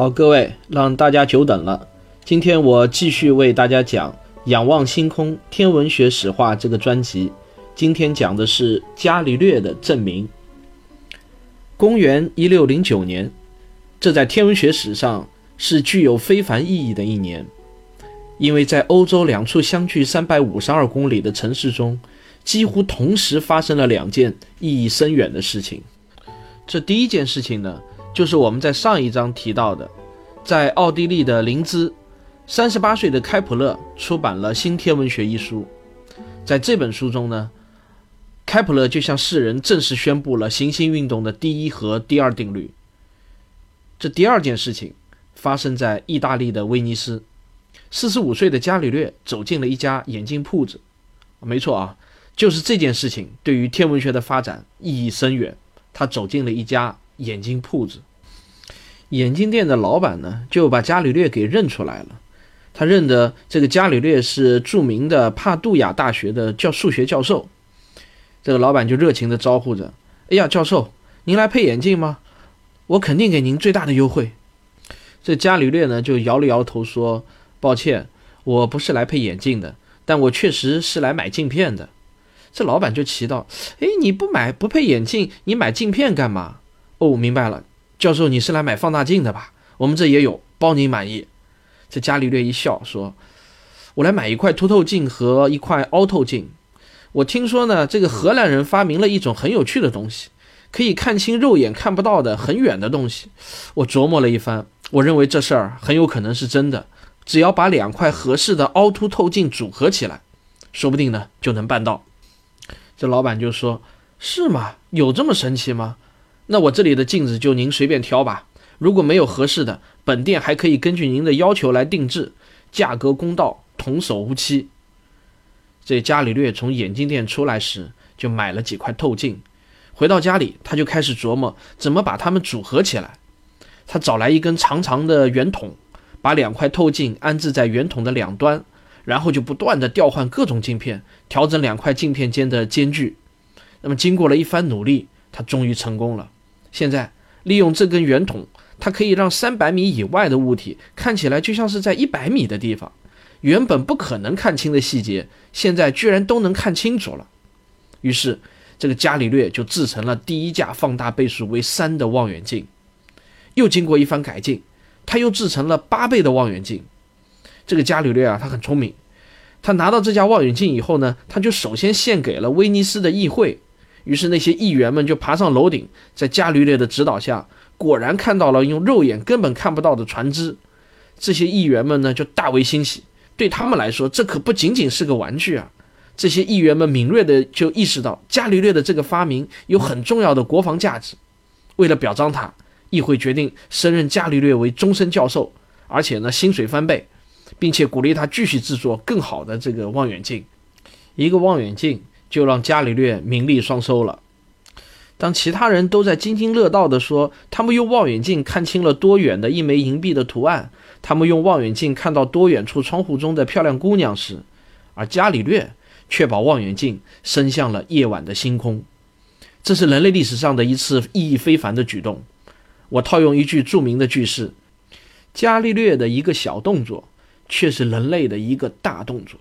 好，各位，让大家久等了。今天我继续为大家讲《仰望星空：天文学史话》这个专辑。今天讲的是伽利略的证明。公元一六零九年，这在天文学史上是具有非凡意义的一年，因为在欧洲两处相距三百五十二公里的城市中，几乎同时发生了两件意义深远的事情。这第一件事情呢？就是我们在上一章提到的，在奥地利的林兹，三十八岁的开普勒出版了《新天文学》一书。在这本书中呢，开普勒就向世人正式宣布了行星运动的第一和第二定律。这第二件事情发生在意大利的威尼斯，四十五岁的伽利略走进了一家眼镜铺子。没错啊，就是这件事情对于天文学的发展意义深远。他走进了一家。眼镜铺子，眼镜店的老板呢，就把伽利略给认出来了。他认得这个伽利略是著名的帕杜亚大学的教数学教授。这个老板就热情地招呼着：“哎呀，教授，您来配眼镜吗？我肯定给您最大的优惠。”这伽利略呢，就摇了摇头说：“抱歉，我不是来配眼镜的，但我确实是来买镜片的。”这老板就奇道：“哎，你不买不配眼镜，你买镜片干嘛？”哦，明白了，教授，你是来买放大镜的吧？我们这也有，包您满意。这伽利略一笑说：“我来买一块凸透镜和一块凹透镜。我听说呢，这个荷兰人发明了一种很有趣的东西，可以看清肉眼看不到的很远的东西。我琢磨了一番，我认为这事儿很有可能是真的。只要把两块合适的凹凸透镜组合起来，说不定呢就能办到。”这老板就说：“是吗？有这么神奇吗？”那我这里的镜子就您随便挑吧，如果没有合适的，本店还可以根据您的要求来定制，价格公道，童叟无欺。这伽利略从眼镜店出来时就买了几块透镜，回到家里他就开始琢磨怎么把它们组合起来。他找来一根长长的圆筒，把两块透镜安置在圆筒的两端，然后就不断的调换各种镜片，调整两块镜片间的间距。那么经过了一番努力，他终于成功了。现在利用这根圆筒，它可以让三百米以外的物体看起来就像是在一百米的地方。原本不可能看清的细节，现在居然都能看清楚了。于是，这个伽利略就制成了第一架放大倍数为三的望远镜。又经过一番改进，他又制成了八倍的望远镜。这个伽利略啊，他很聪明。他拿到这架望远镜以后呢，他就首先献给了威尼斯的议会。于是那些议员们就爬上楼顶，在伽利略的指导下，果然看到了用肉眼根本看不到的船只。这些议员们呢就大为欣喜，对他们来说，这可不仅仅是个玩具啊！这些议员们敏锐地就意识到伽利略的这个发明有很重要的国防价值。为了表彰他，议会决定升任伽利略为终身教授，而且呢薪水翻倍，并且鼓励他继续制作更好的这个望远镜。一个望远镜。就让伽利略名利双收了。当其他人都在津津乐道地说他们用望远镜看清了多远的一枚银币的图案，他们用望远镜看到多远处窗户中的漂亮姑娘时，而伽利略却把望远镜伸向了夜晚的星空。这是人类历史上的一次意义非凡的举动。我套用一句著名的句式：伽利略的一个小动作，却是人类的一个大动作。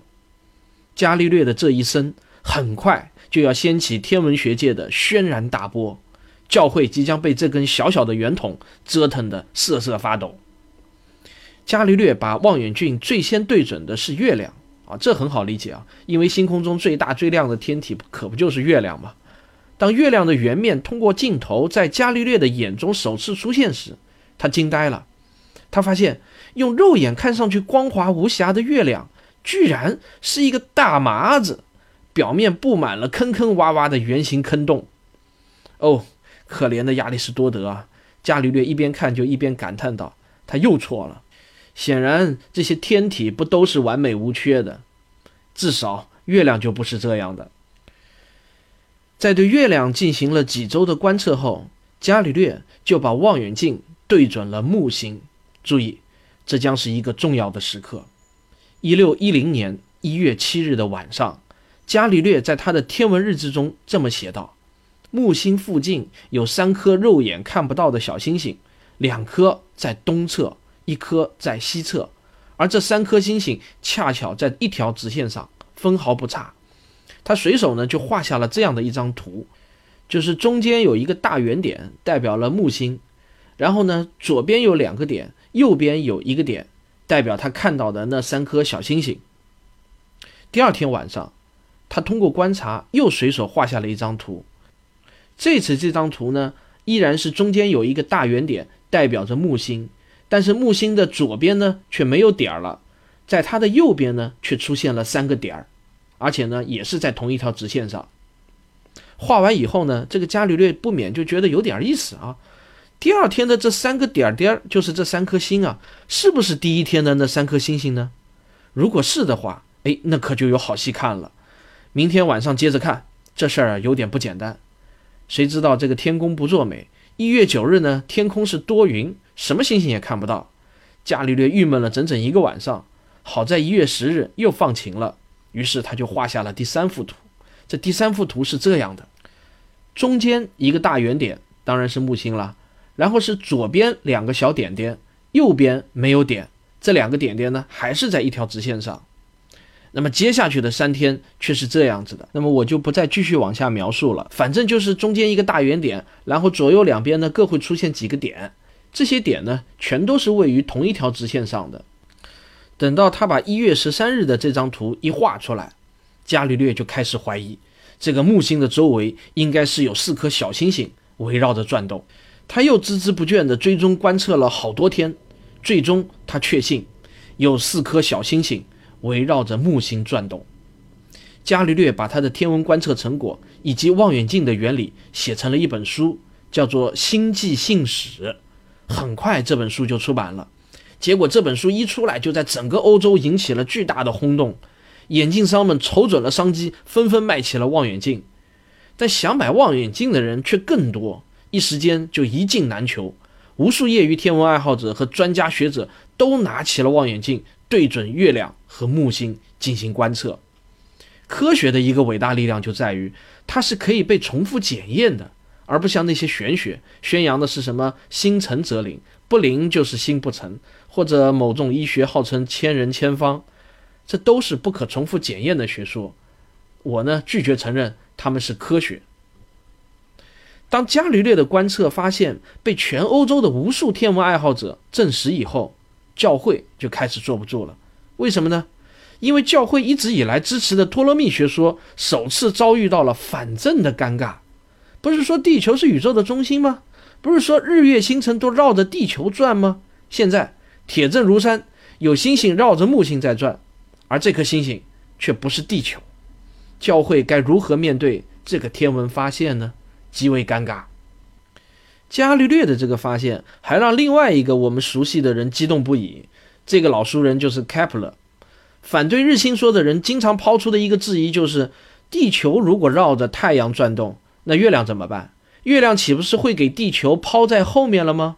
伽利略的这一生。很快就要掀起天文学界的轩然大波，教会即将被这根小小的圆筒折腾得瑟瑟发抖。伽利略把望远镜最先对准的是月亮啊，这很好理解啊，因为星空中最大最亮的天体可不就是月亮吗？当月亮的圆面通过镜头在伽利略的眼中首次出现时，他惊呆了，他发现用肉眼看上去光滑无瑕的月亮，居然是一个大麻子。表面布满了坑坑洼洼的圆形坑洞。哦，可怜的亚里士多德啊！伽利略一边看就一边感叹道：“他又错了。显然，这些天体不都是完美无缺的，至少月亮就不是这样的。在对月亮进行了几周的观测后，伽利略就把望远镜对准了木星。注意，这将是一个重要的时刻。一六一零年一月七日的晚上，伽利略在他的天文日志中这么写道：“木星附近有三颗肉眼看不到的小星星，两颗在东侧。”一颗在西侧，而这三颗星星恰巧在一条直线上，分毫不差。他随手呢就画下了这样的一张图，就是中间有一个大圆点，代表了木星，然后呢左边有两个点，右边有一个点，代表他看到的那三颗小星星。第二天晚上，他通过观察又随手画下了一张图，这次这张图呢依然是中间有一个大圆点，代表着木星。但是木星的左边呢却没有点儿了，在它的右边呢却出现了三个点儿，而且呢也是在同一条直线上。画完以后呢，这个伽利略不免就觉得有点意思啊。第二天的这三个点点儿就是这三颗星啊，是不是第一天的那三颗星星呢？如果是的话，哎，那可就有好戏看了。明天晚上接着看，这事儿有点不简单。谁知道这个天公不作美？一月九日呢，天空是多云，什么星星也看不到。伽利略郁闷了整整一个晚上。好在一月十日又放晴了，于是他就画下了第三幅图。这第三幅图是这样的：中间一个大圆点，当然是木星了。然后是左边两个小点点，右边没有点。这两个点点呢，还是在一条直线上。那么接下去的三天却是这样子的，那么我就不再继续往下描述了。反正就是中间一个大圆点，然后左右两边呢各会出现几个点，这些点呢全都是位于同一条直线上的。等到他把一月十三日的这张图一画出来，伽利略就开始怀疑，这个木星的周围应该是有四颗小星星围绕着转动。他又孜孜不倦地追踪观测了好多天，最终他确信有四颗小星星。围绕着木星转动，伽利略把他的天文观测成果以及望远镜的原理写成了一本书，叫做《星际信史》。很快这本书就出版了，结果这本书一出来，就在整个欧洲引起了巨大的轰动。眼镜商们瞅准了商机，纷纷卖起了望远镜。但想买望远镜的人却更多，一时间就一镜难求。无数业余天文爱好者和专家学者都拿起了望远镜，对准月亮。和木星进行观测，科学的一个伟大力量就在于它是可以被重复检验的，而不像那些玄学宣扬的是什么心诚则灵，不灵就是心不诚，或者某种医学号称千人千方，这都是不可重复检验的学说。我呢拒绝承认他们是科学。当伽利略的观测发现被全欧洲的无数天文爱好者证实以后，教会就开始坐不住了。为什么呢？因为教会一直以来支持的托勒密学说首次遭遇到了反证的尴尬。不是说地球是宇宙的中心吗？不是说日月星辰都绕着地球转吗？现在铁证如山，有星星绕着木星在转，而这颗星星却不是地球。教会该如何面对这个天文发现呢？极为尴尬。伽利略的这个发现还让另外一个我们熟悉的人激动不已。这个老熟人就是开普勒。反对日心说的人经常抛出的一个质疑就是：地球如果绕着太阳转动，那月亮怎么办？月亮岂不是会给地球抛在后面了吗？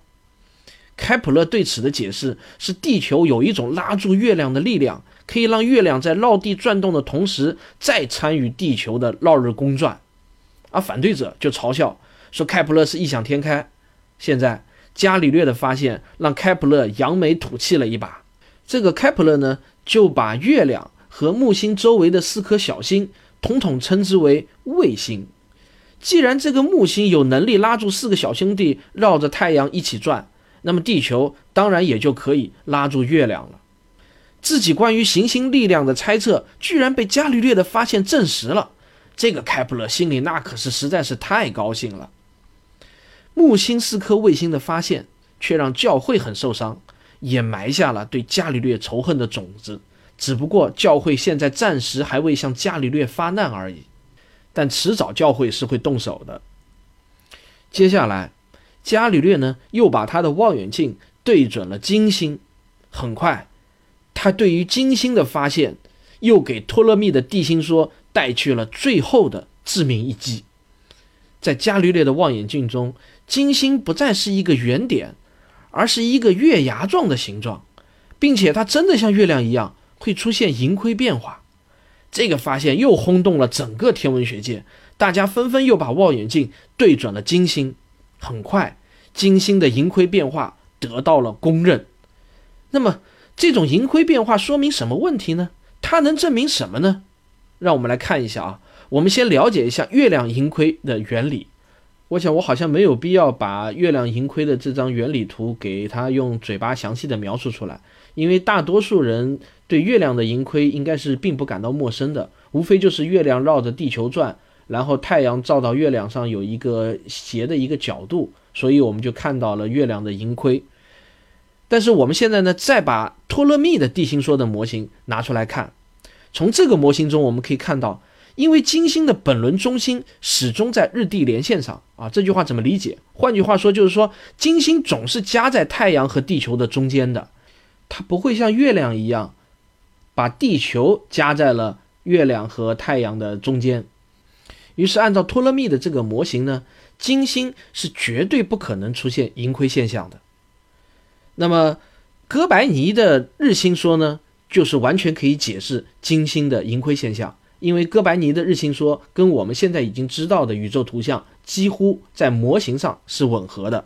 开普勒对此的解释是：地球有一种拉住月亮的力量，可以让月亮在绕地转动的同时，再参与地球的绕日公转。而反对者就嘲笑说：开普勒是异想天开。现在伽利略的发现让开普勒扬眉吐气了一把。这个开普勒呢，就把月亮和木星周围的四颗小星统统称之为卫星。既然这个木星有能力拉住四个小兄弟绕着太阳一起转，那么地球当然也就可以拉住月亮了。自己关于行星力量的猜测，居然被伽利略的发现证实了。这个开普勒心里那可是实在是太高兴了。木星四颗卫星的发现，却让教会很受伤。也埋下了对伽利略仇恨的种子，只不过教会现在暂时还未向伽利略发难而已，但迟早教会是会动手的。接下来，伽利略呢又把他的望远镜对准了金星，很快，他对于金星的发现，又给托勒密的地心说带去了最后的致命一击。在伽利略的望远镜中，金星不再是一个圆点，而是一个月牙状的形状，并且它真的像月亮一样会出现盈亏变化。这个发现又轰动了整个天文学界，大家纷纷又把望远镜对准了金星。很快，金星的盈亏变化得到了公认。那么，这种盈亏变化说明什么问题呢？它能证明什么呢？让我们来看一下啊。我们先了解一下月亮盈亏的原理。我想我好像没有必要把月亮盈亏的这张原理图给他用嘴巴详细的描述出来，因为大多数人对月亮的盈亏应该是并不感到陌生的，无非就是月亮绕着地球转，然后太阳照到月亮上有一个斜的一个角度，所以我们就看到了月亮的盈亏。但是我们现在呢，再把托勒密的地心说的模型拿出来看，从这个模型中我们可以看到。因为金星的本轮中心始终在日地连线上啊，这句话怎么理解？换句话说，就是说金星总是夹在太阳和地球的中间的，它不会像月亮一样把地球夹在了月亮和太阳的中间。于是，按照托勒密的这个模型呢，金星是绝对不可能出现盈亏现象的。那么，哥白尼的日心说呢，就是完全可以解释金星的盈亏现象。因为哥白尼的日心说跟我们现在已经知道的宇宙图像几乎在模型上是吻合的，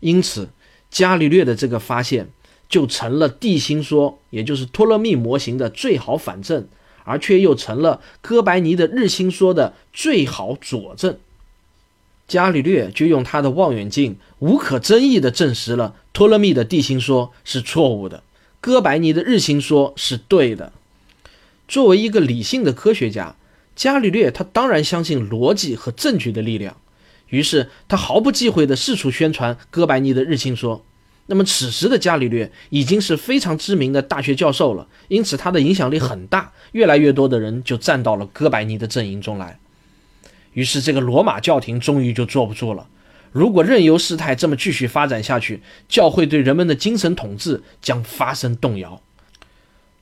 因此伽利略的这个发现就成了地心说，也就是托勒密模型的最好反证，而却又成了哥白尼的日心说的最好佐证。伽利略就用他的望远镜无可争议地证实了托勒密的地心说是错误的，哥白尼的日心说是对的。作为一个理性的科学家，伽利略他当然相信逻辑和证据的力量，于是他毫不忌讳地四处宣传哥白尼的日心说。那么此时的伽利略已经是非常知名的大学教授了，因此他的影响力很大，越来越多的人就站到了哥白尼的阵营中来。于是这个罗马教廷终于就坐不住了，如果任由事态这么继续发展下去，教会对人们的精神统治将发生动摇。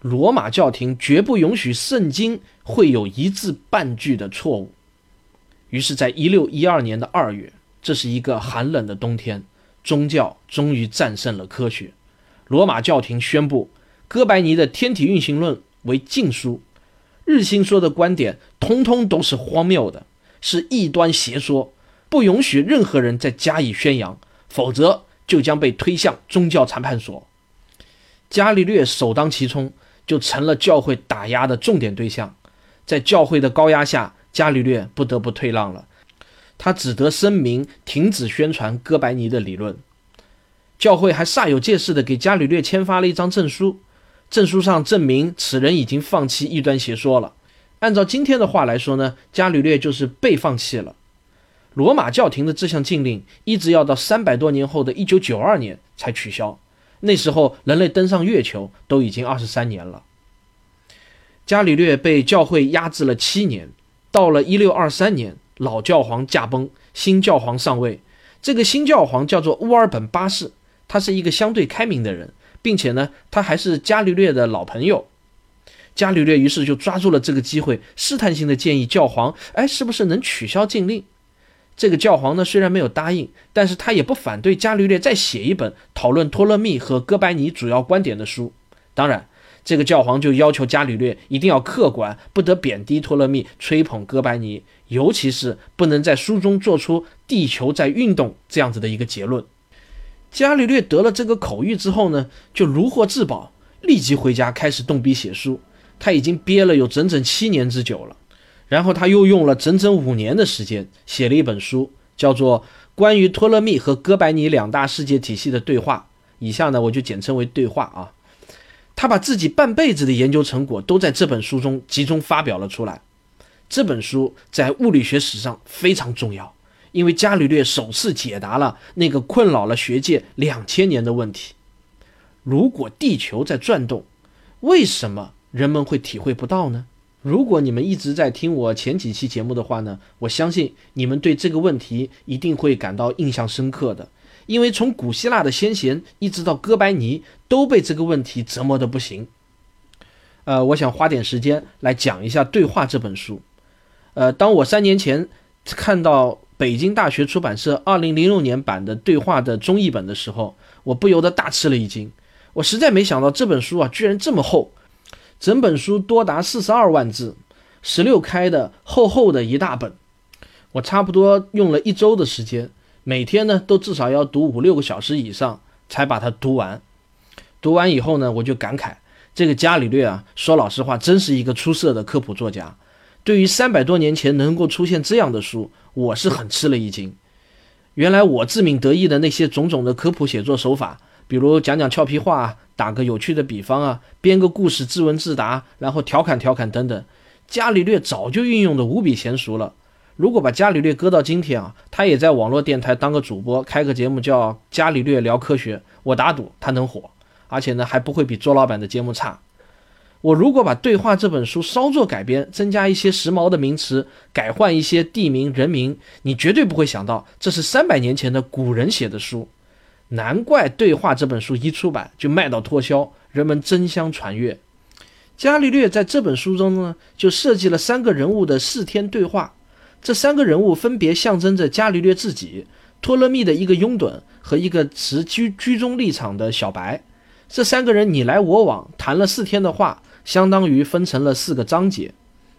罗马教廷绝不允许圣经会有一字半句的错误。于是，在一六一二年的二月，这是一个寒冷的冬天，宗教终于战胜了科学。罗马教廷宣布哥白尼的天体运行论为禁书，日心说的观点通通都是荒谬的，是异端邪说，不允许任何人再加以宣扬，否则就将被推向宗教裁判所。伽利略首当其冲。就成了教会打压的重点对象，在教会的高压下，伽利略不得不退让了，他只得声明停止宣传哥白尼的理论。教会还煞有介事地给伽利略签发了一张证书，证书上证明此人已经放弃异端邪说了。按照今天的话来说呢，伽利略就是被放弃了。罗马教廷的这项禁令一直要到三百多年后的一九九二年才取消。那时候，人类登上月球都已经二十三年了。伽利略被教会压制了七年，到了一六二三年，老教皇驾崩，新教皇上位。这个新教皇叫做乌尔本八世，他是一个相对开明的人，并且呢，他还是伽利略的老朋友。伽利略于是就抓住了这个机会，试探性的建议教皇：“哎，是不是能取消禁令？”这个教皇呢，虽然没有答应，但是他也不反对伽利略再写一本讨论托勒密和哥白尼主要观点的书。当然，这个教皇就要求伽利略一定要客观，不得贬低托勒密，吹捧哥白尼，尤其是不能在书中做出地球在运动这样子的一个结论。伽利略得了这个口谕之后呢，就如获至宝，立即回家开始动笔写书。他已经憋了有整整七年之久了。然后他又用了整整五年的时间写了一本书，叫做《关于托勒密和哥白尼两大世界体系的对话》。以下呢，我就简称为对话啊。他把自己半辈子的研究成果都在这本书中集中发表了出来。这本书在物理学史上非常重要，因为伽利略首次解答了那个困扰了学界两千年的问题：如果地球在转动，为什么人们会体会不到呢？如果你们一直在听我前几期节目的话呢，我相信你们对这个问题一定会感到印象深刻的，因为从古希腊的先贤一直到哥白尼，都被这个问题折磨的不行。呃，我想花点时间来讲一下《对话》这本书。呃，当我三年前看到北京大学出版社二零零六年版的《对话》的中译本的时候，我不由得大吃了一惊。我实在没想到这本书啊，居然这么厚，整本书多达四十二万字，十六开的厚厚的一大本。我差不多用了一周的时间，每天呢都至少要读五六个小时以上才把它读完。读完以后呢，我就感慨，这个伽利略啊，说老实话，真是一个出色的科普作家。对于三百多年前能够出现这样的书，我是很吃了一惊。原来我自鸣得意的那些种种的科普写作手法，比如讲讲俏皮话、打个有趣的比方啊、编个故事自问自答，然后调侃调侃等等，伽利略早就运用的无比娴熟了。如果把伽利略搁到今天啊，他也在网络电台当个主播，开个节目叫《伽利略聊科学》，我打赌他能火，而且呢还不会比周老板的节目差。我如果把《对话》这本书稍作改编，增加一些时髦的名词，改换一些地名人名，你绝对不会想到这是三百年前的古人写的书。难怪《对话》这本书一出版就卖到脱销，人们争相传阅。伽利略在这本书中呢，就设计了三个人物的四天对话。这三个人物分别象征着伽利略自己、托勒密的一个拥趸和一个持居居中立场的小白。这三个人你来我往谈了四天的话，相当于分成了四个章节。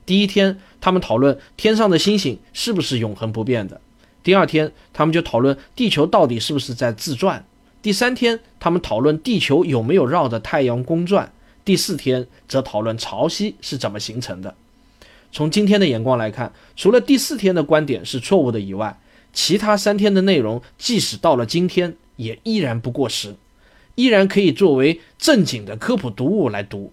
第一天，他们讨论天上的星星是不是永恒不变的；第二天，他们就讨论地球到底是不是在自转；第三天，他们讨论地球有没有绕着太阳公转；第四天，则讨论潮汐是怎么形成的。从今天的眼光来看，除了第四天的观点是错误的以外，其他三天的内容，即使到了今天，也依然不过时，依然可以作为正经的科普读物来读。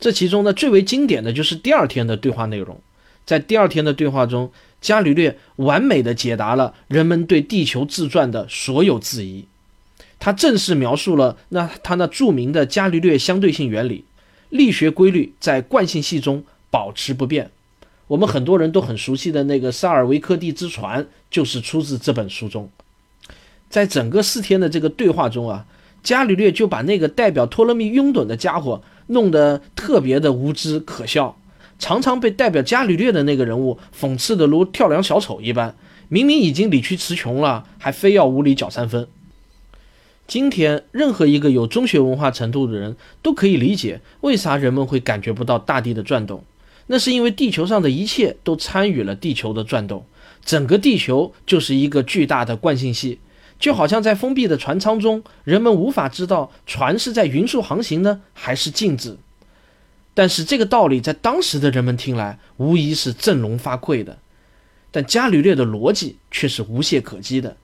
这其中呢，最为经典的就是第二天的对话内容。在第二天的对话中，伽利略完美的解答了人们对地球自转的所有质疑。他正式描述了那他那著名的伽利略相对性原理，力学规律在惯性系中。保持不变。我们很多人都很熟悉的那个萨尔维克蒂之船，就是出自这本书中。在整个四天的这个对话中啊，伽利略就把那个代表托勒密拥趸的家伙弄得特别的无知可笑，常常被代表伽利略的那个人物讽刺的如跳梁小丑一般。明明已经理屈词穷了，还非要无理搅三分。今天，任何一个有中学文化程度的人都可以理解为啥人们会感觉不到大地的转动。那是因为地球上的一切都参与了地球的转动，整个地球就是一个巨大的惯性系，就好像在封闭的船舱中，人们无法知道船是在匀速航行呢，还是静止。但是这个道理在当时的人们听来，无疑是振聋发聩的。但伽利略的逻辑却是无懈可击的，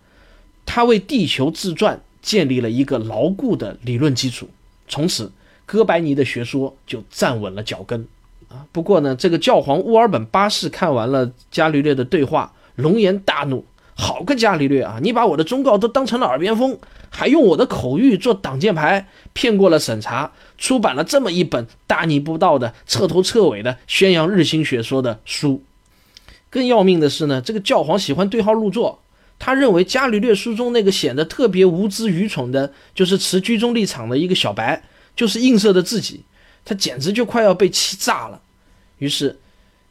他为地球自转。建立了一个牢固的理论基础，从此哥白尼的学说就站稳了脚跟啊。不过呢，这个教皇乌尔本八世看完了伽利略的对话，龙颜大怒：“好个伽利略啊！你把我的忠告都当成了耳边风，还用我的口谕做挡箭牌，骗过了审查，出版了这么一本大逆不道的、彻头彻尾的宣扬日心学说的书。更要命的是呢，这个教皇喜欢对号入座。”他认为伽利略书中那个显得特别无知愚蠢的，就是持居中立场的一个小白，就是映射的自己，他简直就快要被气炸了。于是，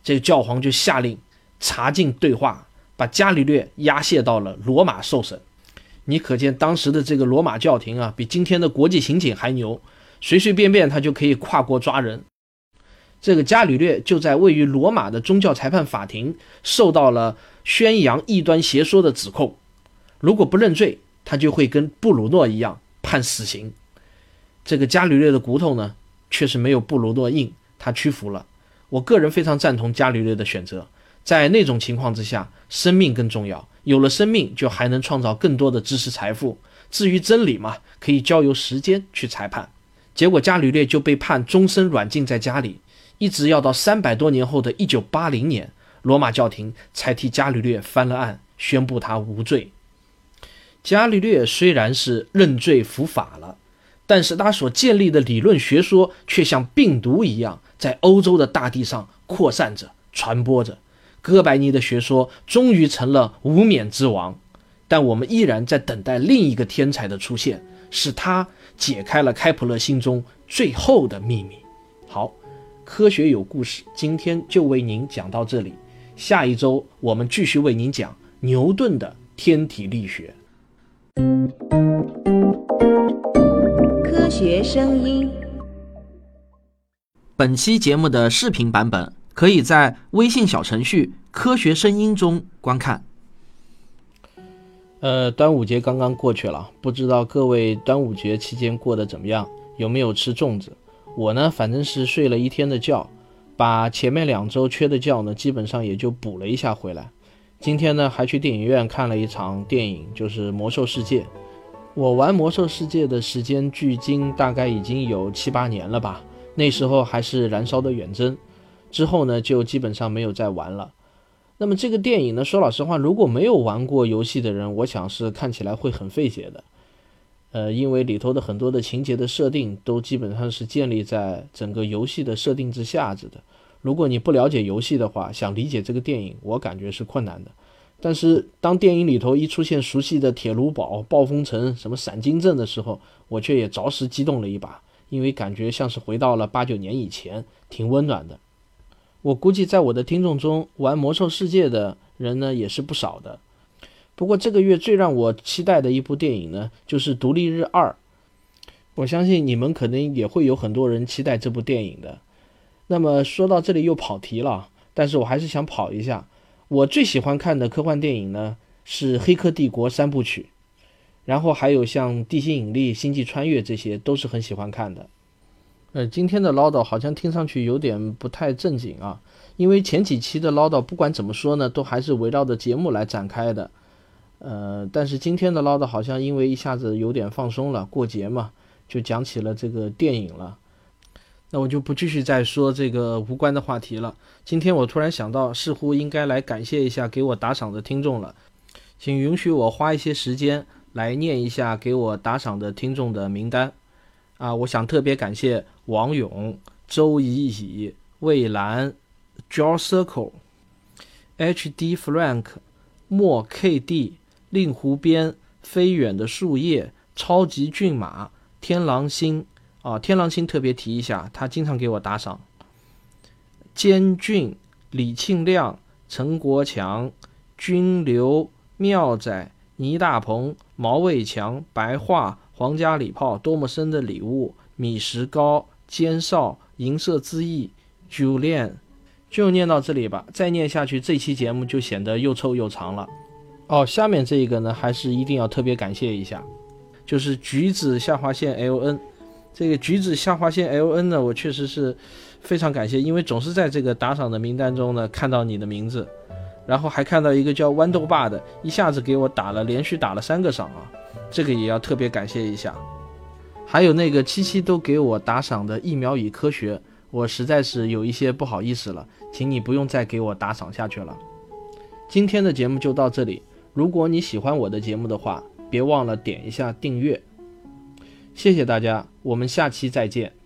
这个教皇就下令查禁对话，把伽利略押解到了罗马受审。你可见当时的这个罗马教廷啊，比今天的国际刑警还牛，随随便便他就可以跨国抓人。这个伽利略就在位于罗马的宗教裁判法庭受到了宣扬异端邪说的指控，如果不认罪，他就会跟布鲁诺一样判死刑。这个伽利略的骨头呢，确实没有布鲁诺硬，他屈服了。我个人非常赞同伽利略的选择，在那种情况之下，生命更重要，有了生命就还能创造更多的知识财富。至于真理嘛，可以交由时间去裁判。结果伽利略就被判终身软禁在家里。一直要到三百多年后的一九八零年，罗马教廷才替伽利略翻了案，宣布他无罪。伽利略虽然是认罪伏法了，但是他所建立的理论学说却像病毒一样，在欧洲的大地上扩散着、传播着。哥白尼的学说终于成了无冕之王，但我们依然在等待另一个天才的出现，使他解开了开普勒心中最后的秘密。好，科学有故事，今天就为您讲到这里。下一周我们继续为您讲牛顿的天体力学。科学声音。本期节目的视频版本可以在微信小程序“科学声音”中观看。呃，端午节刚刚过去了，不知道各位端午节期间过得怎么样？有没有吃粽子？我呢，反正是睡了一天的觉，把前面两周缺的觉呢，基本上也就补了一下回来。今天呢，还去电影院看了一场电影，就是《魔兽世界》。我玩《魔兽世界》的时间距今大概已经有七八年了吧，那时候还是燃烧的远征，之后呢，就基本上没有再玩了。那么这个电影呢，说老实话，如果没有玩过游戏的人，我想是看起来会很费解的。呃，因为里头的很多的情节的设定都基本上是建立在整个游戏的设定之下子的。如果你不了解游戏的话，想理解这个电影，我感觉是困难的。但是当电影里头一出现熟悉的铁炉堡、暴风城、什么闪金镇的时候，我却也着实激动了一把，因为感觉像是回到了八九年以前，挺温暖的。我估计在我的听众中玩魔兽世界的人呢也是不少的。不过这个月最让我期待的一部电影呢，就是《独立日二》。我相信你们可能也会有很多人期待这部电影的。那么说到这里又跑题了，但是我还是想跑一下。我最喜欢看的科幻电影呢是《黑客帝国》三部曲，然后还有像《地心引力》《星际穿越》这些都是很喜欢看的。呃，今天的唠叨好像听上去有点不太正经啊，因为前几期的唠叨不管怎么说呢，都还是围绕着节目来展开的。呃，但是今天的唠叨好像因为一下子有点放松了，过节嘛，就讲起了这个电影了。那我就不继续再说这个无关的话题了。今天我突然想到，似乎应该来感谢一下给我打赏的听众了，请允许我花一些时间来念一下给我打赏的听众的名单。啊，我想特别感谢王勇、周怡怡、魏兰、Joe Circle、H.D. Frank、莫 K.D、令狐边、飞远的树叶、超级骏马、天狼星。啊，天狼星特别提一下，他经常给我打赏。监俊、李庆亮、陈国强、军流、妙仔、倪大鹏、毛卫强、白桦。皇家礼炮，多么深的礼物！米石膏，尖少，银色之翼，Julian，就念到这里吧。再念下去，这期节目就显得又臭又长了。哦，下面这一个呢，还是一定要特别感谢一下，就是橘子下划线 LN。这个橘子下划线 LN 呢，我确实是非常感谢，因为总是在这个打赏的名单中呢看到你的名字，然后还看到一个叫豌豆爸的，一下子给我打了连续打了三个赏啊。这个也要特别感谢一下，还有那个七七都给我打赏的疫苗与科学，我实在是有一些不好意思了，请你不用再给我打赏下去了。今天的节目就到这里，如果你喜欢我的节目的话，别忘了点一下订阅，谢谢大家，我们下期再见。